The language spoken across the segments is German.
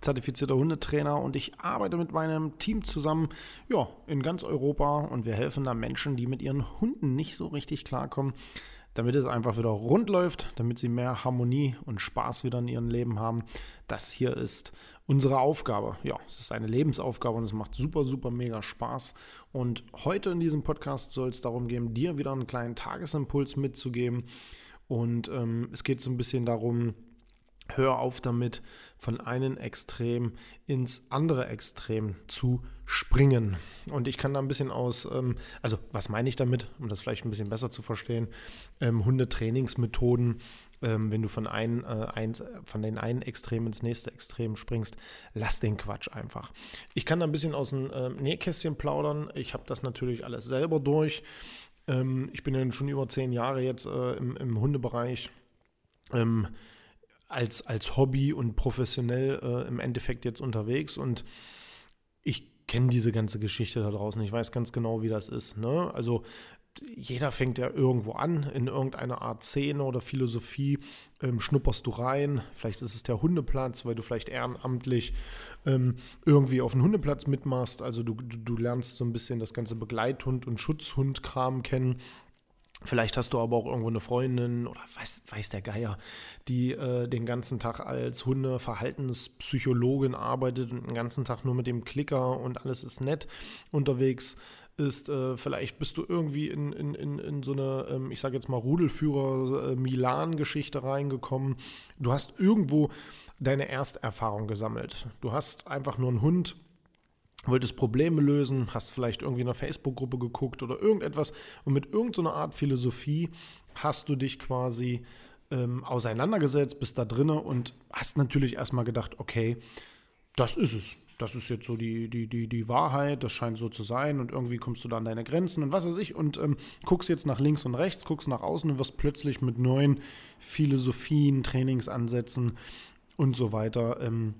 zertifizierter Hundetrainer und ich arbeite mit meinem Team zusammen ja, in ganz Europa und wir helfen da Menschen, die mit ihren Hunden nicht so richtig klarkommen, damit es einfach wieder rund läuft, damit sie mehr Harmonie und Spaß wieder in ihrem Leben haben. Das hier ist unsere Aufgabe. Ja, es ist eine Lebensaufgabe und es macht super, super mega Spaß. Und heute in diesem Podcast soll es darum gehen, dir wieder einen kleinen Tagesimpuls mitzugeben. Und ähm, es geht so ein bisschen darum, hör auf damit, von einem Extrem ins andere Extrem zu springen. Und ich kann da ein bisschen aus, ähm, also was meine ich damit, um das vielleicht ein bisschen besser zu verstehen, ähm, Hundetrainingsmethoden, ähm, wenn du von, ein, äh, eins, von den einen Extrem ins nächste Extrem springst, lass den Quatsch einfach. Ich kann da ein bisschen aus dem äh, Nähkästchen plaudern. Ich habe das natürlich alles selber durch. Ähm, ich bin ja schon über zehn Jahre jetzt äh, im, im Hundebereich. Ähm, als, als Hobby und professionell äh, im Endeffekt jetzt unterwegs und ich kenne diese ganze Geschichte da draußen. Ich weiß ganz genau, wie das ist. Ne? Also jeder fängt ja irgendwo an, in irgendeiner Art Szene oder Philosophie ähm, schnupperst du rein. Vielleicht ist es der Hundeplatz, weil du vielleicht ehrenamtlich ähm, irgendwie auf dem Hundeplatz mitmachst. Also du, du, du lernst so ein bisschen das ganze Begleithund- und Schutzhundkram kennen. Vielleicht hast du aber auch irgendwo eine Freundin oder weiß, weiß der Geier, die äh, den ganzen Tag als Hundeverhaltenspsychologin arbeitet und den ganzen Tag nur mit dem Klicker und alles ist nett unterwegs ist. Äh, vielleicht bist du irgendwie in, in, in, in so eine, ähm, ich sage jetzt mal, Rudelführer-Milan-Geschichte reingekommen. Du hast irgendwo deine Ersterfahrung gesammelt. Du hast einfach nur einen Hund wolltest Probleme lösen, hast vielleicht irgendwie in einer Facebook-Gruppe geguckt oder irgendetwas und mit irgendeiner Art Philosophie hast du dich quasi ähm, auseinandergesetzt, bist da drinne und hast natürlich erstmal gedacht, okay, das ist es. Das ist jetzt so die, die, die, die Wahrheit, das scheint so zu sein und irgendwie kommst du da an deine Grenzen und was weiß ich und ähm, guckst jetzt nach links und rechts, guckst nach außen und wirst plötzlich mit neuen Philosophien, Trainingsansätzen und so weiter ähm,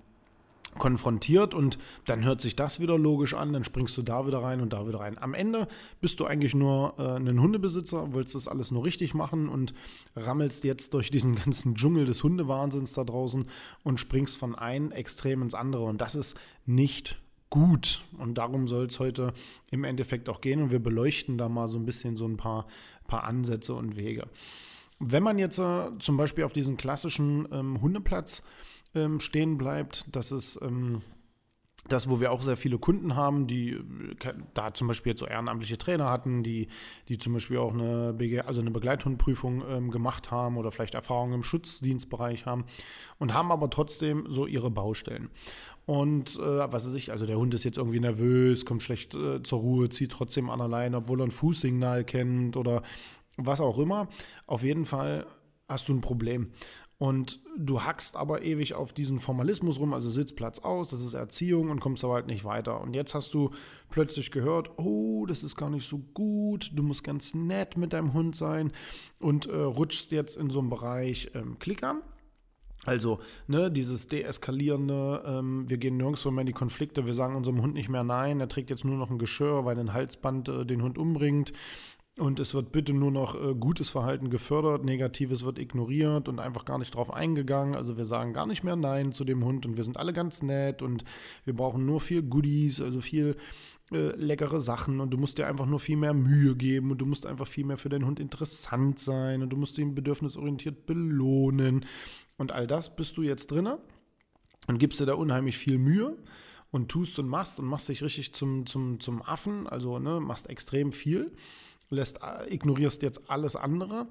konfrontiert und dann hört sich das wieder logisch an, dann springst du da wieder rein und da wieder rein. Am Ende bist du eigentlich nur äh, ein Hundebesitzer, willst das alles nur richtig machen und rammelst jetzt durch diesen ganzen Dschungel des Hundewahnsinns da draußen und springst von einem Extrem ins andere und das ist nicht gut und darum soll es heute im Endeffekt auch gehen und wir beleuchten da mal so ein bisschen so ein paar, paar Ansätze und Wege. Wenn man jetzt äh, zum Beispiel auf diesen klassischen ähm, Hundeplatz ähm, stehen bleibt. Das ist ähm, das, wo wir auch sehr viele Kunden haben, die äh, da zum Beispiel jetzt so ehrenamtliche Trainer hatten, die, die zum Beispiel auch eine, BG, also eine Begleithundprüfung ähm, gemacht haben oder vielleicht Erfahrungen im Schutzdienstbereich haben und haben aber trotzdem so ihre Baustellen. Und äh, was weiß ich, also der Hund ist jetzt irgendwie nervös, kommt schlecht äh, zur Ruhe, zieht trotzdem an allein, obwohl er ein Fußsignal kennt oder was auch immer. Auf jeden Fall hast du ein Problem. Und du hackst aber ewig auf diesen Formalismus rum, also Sitzplatz aus, das ist Erziehung und kommst aber halt nicht weiter. Und jetzt hast du plötzlich gehört, oh, das ist gar nicht so gut, du musst ganz nett mit deinem Hund sein und äh, rutschst jetzt in so einen Bereich ähm, Klickern. Also, ne, dieses deeskalierende, ähm, wir gehen nirgendwo mehr in die Konflikte, wir sagen unserem Hund nicht mehr nein, er trägt jetzt nur noch ein Geschirr, weil ein Halsband äh, den Hund umbringt. Und es wird bitte nur noch äh, gutes Verhalten gefördert, negatives wird ignoriert und einfach gar nicht drauf eingegangen. Also wir sagen gar nicht mehr Nein zu dem Hund und wir sind alle ganz nett und wir brauchen nur viel Goodies, also viel äh, leckere Sachen und du musst dir einfach nur viel mehr Mühe geben und du musst einfach viel mehr für deinen Hund interessant sein und du musst ihn bedürfnisorientiert belohnen. Und all das bist du jetzt drinne und gibst dir da unheimlich viel Mühe und tust und machst und machst dich richtig zum, zum, zum Affen, also ne, machst extrem viel lässt, äh, ignorierst jetzt alles andere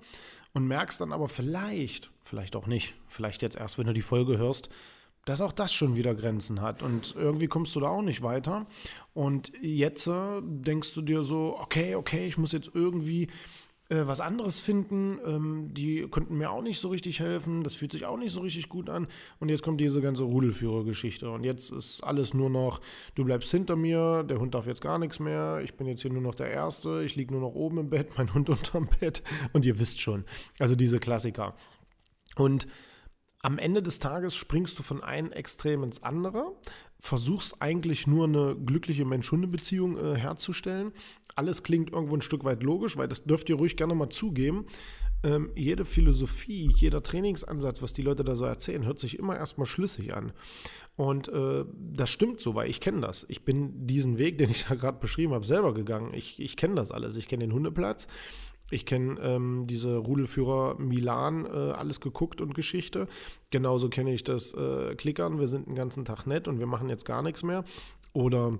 und merkst dann aber vielleicht, vielleicht auch nicht, vielleicht jetzt erst, wenn du die Folge hörst, dass auch das schon wieder Grenzen hat. Und irgendwie kommst du da auch nicht weiter. Und jetzt äh, denkst du dir so, okay, okay, ich muss jetzt irgendwie äh, was anderes finden. Ähm, die könnten mir auch nicht so richtig helfen. Das fühlt sich auch nicht so richtig gut an. Und jetzt kommt diese ganze Rudelführergeschichte. Und jetzt ist alles nur noch, du bleibst hinter mir, der Hund darf jetzt gar nichts mehr. Ich bin jetzt hier nur noch der Erste. Ich liege nur noch oben im Bett, mein Hund unterm Bett. Und ihr wisst schon. Also diese Klassiker. Und am Ende des Tages springst du von einem Extrem ins andere, versuchst eigentlich nur eine glückliche Mensch-Hunde-Beziehung äh, herzustellen. Alles klingt irgendwo ein Stück weit logisch, weil das dürft ihr ruhig gerne mal zugeben. Ähm, jede Philosophie, jeder Trainingsansatz, was die Leute da so erzählen, hört sich immer erstmal schlüssig an. Und äh, das stimmt so, weil ich kenne das. Ich bin diesen Weg, den ich da gerade beschrieben habe, selber gegangen. Ich, ich kenne das alles. Ich kenne den Hundeplatz. Ich kenne ähm, diese Rudelführer Milan, äh, alles geguckt und Geschichte. Genauso kenne ich das äh, Klickern. Wir sind den ganzen Tag nett und wir machen jetzt gar nichts mehr. Oder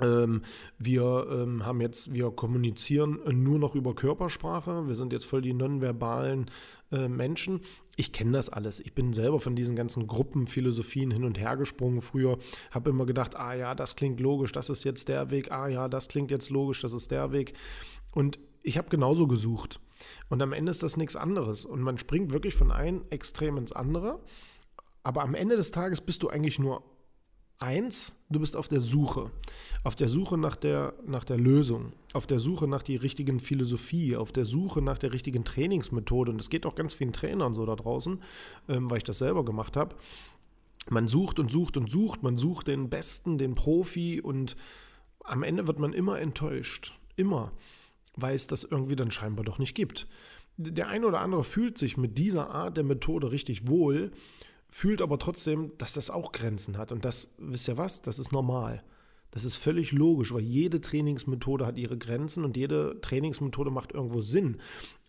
ähm, wir ähm, haben jetzt, wir kommunizieren nur noch über Körpersprache. Wir sind jetzt voll die nonverbalen äh, Menschen. Ich kenne das alles. Ich bin selber von diesen ganzen Gruppenphilosophien hin und her gesprungen früher. Habe immer gedacht, ah ja, das klingt logisch, das ist jetzt der Weg. Ah ja, das klingt jetzt logisch, das ist der Weg. Und ich habe genauso gesucht. Und am Ende ist das nichts anderes. Und man springt wirklich von einem Extrem ins andere. Aber am Ende des Tages bist du eigentlich nur eins, du bist auf der Suche. Auf der Suche nach der, nach der Lösung, auf der Suche nach der richtigen Philosophie, auf der Suche nach der richtigen Trainingsmethode. Und es geht auch ganz vielen Trainern so da draußen, ähm, weil ich das selber gemacht habe. Man sucht und sucht und sucht, man sucht den Besten, den Profi und am Ende wird man immer enttäuscht. Immer weil es das irgendwie dann scheinbar doch nicht gibt. Der eine oder andere fühlt sich mit dieser Art der Methode richtig wohl, fühlt aber trotzdem, dass das auch Grenzen hat. Und das, wisst ihr was, das ist normal. Das ist völlig logisch, weil jede Trainingsmethode hat ihre Grenzen und jede Trainingsmethode macht irgendwo Sinn.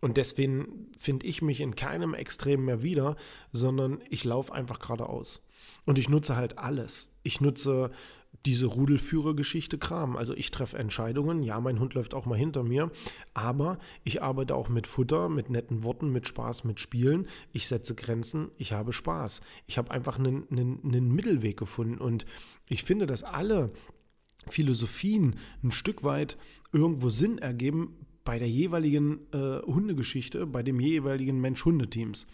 Und deswegen finde ich mich in keinem Extrem mehr wieder, sondern ich laufe einfach geradeaus. Und ich nutze halt alles. Ich nutze diese Rudelführergeschichte Kram. Also ich treffe Entscheidungen, ja, mein Hund läuft auch mal hinter mir, aber ich arbeite auch mit Futter, mit netten Worten, mit Spaß, mit Spielen. Ich setze Grenzen, ich habe Spaß. Ich habe einfach einen, einen, einen Mittelweg gefunden und ich finde, dass alle Philosophien ein Stück weit irgendwo Sinn ergeben bei der jeweiligen äh, Hundegeschichte, bei dem jeweiligen Mensch-Hunde-Teams.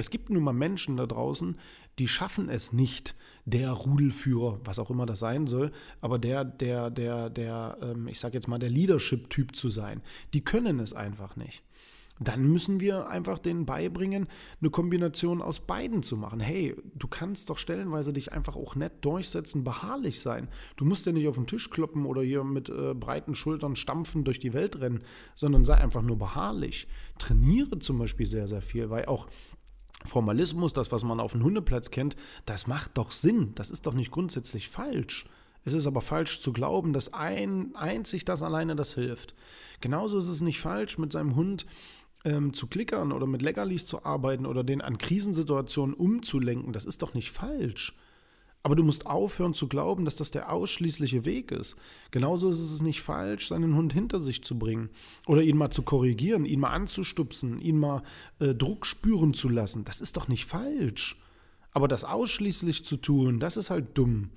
Es gibt nun mal Menschen da draußen, die schaffen es nicht, der Rudelführer, was auch immer das sein soll, aber der, der, der, der, ähm, ich sag jetzt mal, der Leadership-Typ zu sein. Die können es einfach nicht. Dann müssen wir einfach denen beibringen, eine Kombination aus beiden zu machen. Hey, du kannst doch stellenweise dich einfach auch nett durchsetzen, beharrlich sein. Du musst ja nicht auf den Tisch kloppen oder hier mit äh, breiten Schultern stampfen durch die Welt rennen, sondern sei einfach nur beharrlich. Trainiere zum Beispiel sehr, sehr viel, weil auch Formalismus, das, was man auf dem Hundeplatz kennt, das macht doch Sinn. Das ist doch nicht grundsätzlich falsch. Es ist aber falsch zu glauben, dass ein, einzig das alleine das hilft. Genauso ist es nicht falsch, mit seinem Hund ähm, zu klickern oder mit Leckerlis zu arbeiten oder den an Krisensituationen umzulenken. Das ist doch nicht falsch. Aber du musst aufhören zu glauben, dass das der ausschließliche Weg ist. Genauso ist es nicht falsch, seinen Hund hinter sich zu bringen oder ihn mal zu korrigieren, ihn mal anzustupsen, ihn mal äh, Druck spüren zu lassen. Das ist doch nicht falsch. Aber das ausschließlich zu tun, das ist halt dumm.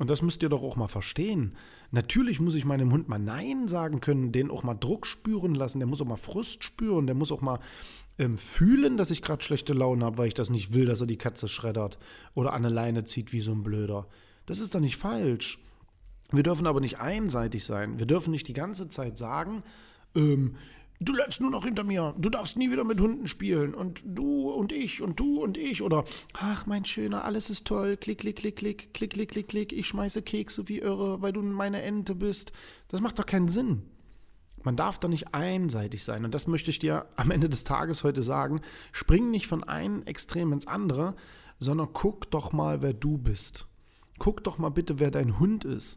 Und das müsst ihr doch auch mal verstehen. Natürlich muss ich meinem Hund mal Nein sagen können, den auch mal Druck spüren lassen, der muss auch mal Frust spüren, der muss auch mal ähm, fühlen, dass ich gerade schlechte Laune habe, weil ich das nicht will, dass er die Katze schreddert oder an eine Leine zieht wie so ein Blöder. Das ist doch nicht falsch. Wir dürfen aber nicht einseitig sein. Wir dürfen nicht die ganze Zeit sagen, ähm, du läufst nur noch hinter mir, du darfst nie wieder mit Hunden spielen und du und ich und du und ich oder ach mein Schöner, alles ist toll, klick, klick, klick, klick, klick, klick, klick, klick, ich schmeiße Kekse wie irre, weil du meine Ente bist. Das macht doch keinen Sinn. Man darf da nicht einseitig sein. Und das möchte ich dir am Ende des Tages heute sagen. Spring nicht von einem Extrem ins andere, sondern guck doch mal, wer du bist. Guck doch mal bitte, wer dein Hund ist.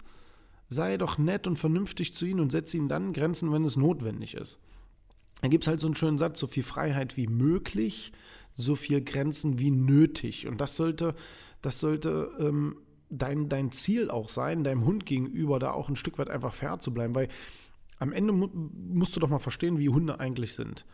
Sei doch nett und vernünftig zu ihm und setze ihm dann Grenzen, wenn es notwendig ist. Da gibt es halt so einen schönen Satz, so viel Freiheit wie möglich, so viel Grenzen wie nötig. Und das sollte, das sollte ähm, dein, dein Ziel auch sein, deinem Hund gegenüber da auch ein Stück weit einfach fair zu bleiben, weil am Ende mu musst du doch mal verstehen, wie Hunde eigentlich sind.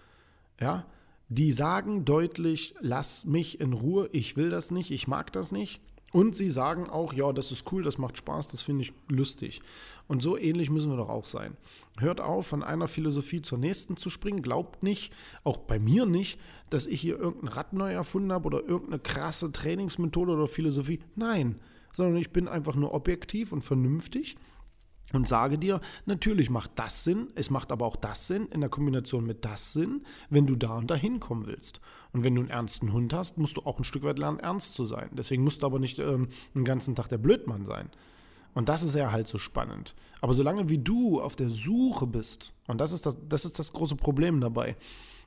Ja, die sagen deutlich, lass mich in Ruhe, ich will das nicht, ich mag das nicht. Und sie sagen auch, ja, das ist cool, das macht Spaß, das finde ich lustig. Und so ähnlich müssen wir doch auch sein. Hört auf, von einer Philosophie zur nächsten zu springen. Glaubt nicht, auch bei mir nicht, dass ich hier irgendein Rad neu erfunden habe oder irgendeine krasse Trainingsmethode oder Philosophie. Nein, sondern ich bin einfach nur objektiv und vernünftig und sage dir, natürlich macht das Sinn, es macht aber auch das Sinn, in der Kombination mit das Sinn, wenn du da und dahin kommen willst. Und wenn du einen ernsten Hund hast, musst du auch ein Stück weit lernen, ernst zu sein. Deswegen musst du aber nicht ähm, den ganzen Tag der Blödmann sein. Und das ist ja halt so spannend. Aber solange wie du auf der Suche bist, und das ist das, das ist das große Problem dabei,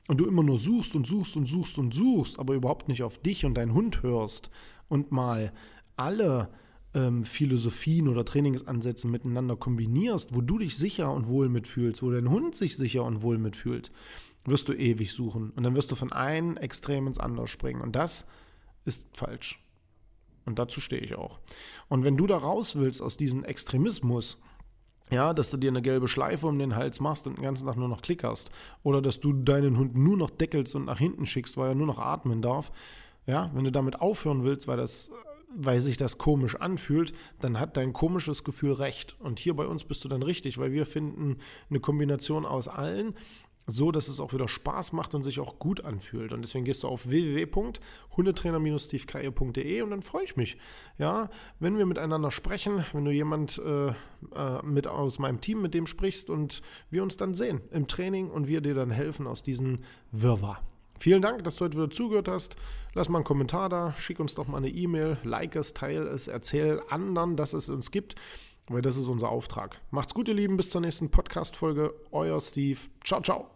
und du immer nur suchst und suchst und suchst und suchst, aber überhaupt nicht auf dich und deinen Hund hörst und mal alle ähm, Philosophien oder Trainingsansätze miteinander kombinierst, wo du dich sicher und wohl mitfühlst, wo dein Hund sich sicher und wohl mitfühlt, wirst du ewig suchen. Und dann wirst du von einem Extrem ins andere springen. Und das ist falsch. Und dazu stehe ich auch. Und wenn du da raus willst aus diesem Extremismus, ja, dass du dir eine gelbe Schleife um den Hals machst und den ganzen Tag nur noch klickerst, oder dass du deinen Hund nur noch deckelst und nach hinten schickst, weil er nur noch atmen darf, ja, wenn du damit aufhören willst, weil das weil sich das komisch anfühlt, dann hat dein komisches Gefühl recht. Und hier bei uns bist du dann richtig, weil wir finden eine Kombination aus allen, so dass es auch wieder Spaß macht und sich auch gut anfühlt. Und deswegen gehst du auf www.hundetrainer-stevekeier.de und dann freue ich mich, ja, wenn wir miteinander sprechen, wenn du jemand äh, äh, mit aus meinem Team mit dem sprichst und wir uns dann sehen im Training und wir dir dann helfen aus diesem Wirrwarr. Vielen Dank, dass du heute wieder zugehört hast. Lass mal einen Kommentar da, schick uns doch mal eine E-Mail, like es, teile es, erzähl anderen, dass es uns gibt, weil das ist unser Auftrag. Macht's gut, ihr Lieben, bis zur nächsten Podcast-Folge. Euer Steve. Ciao, ciao.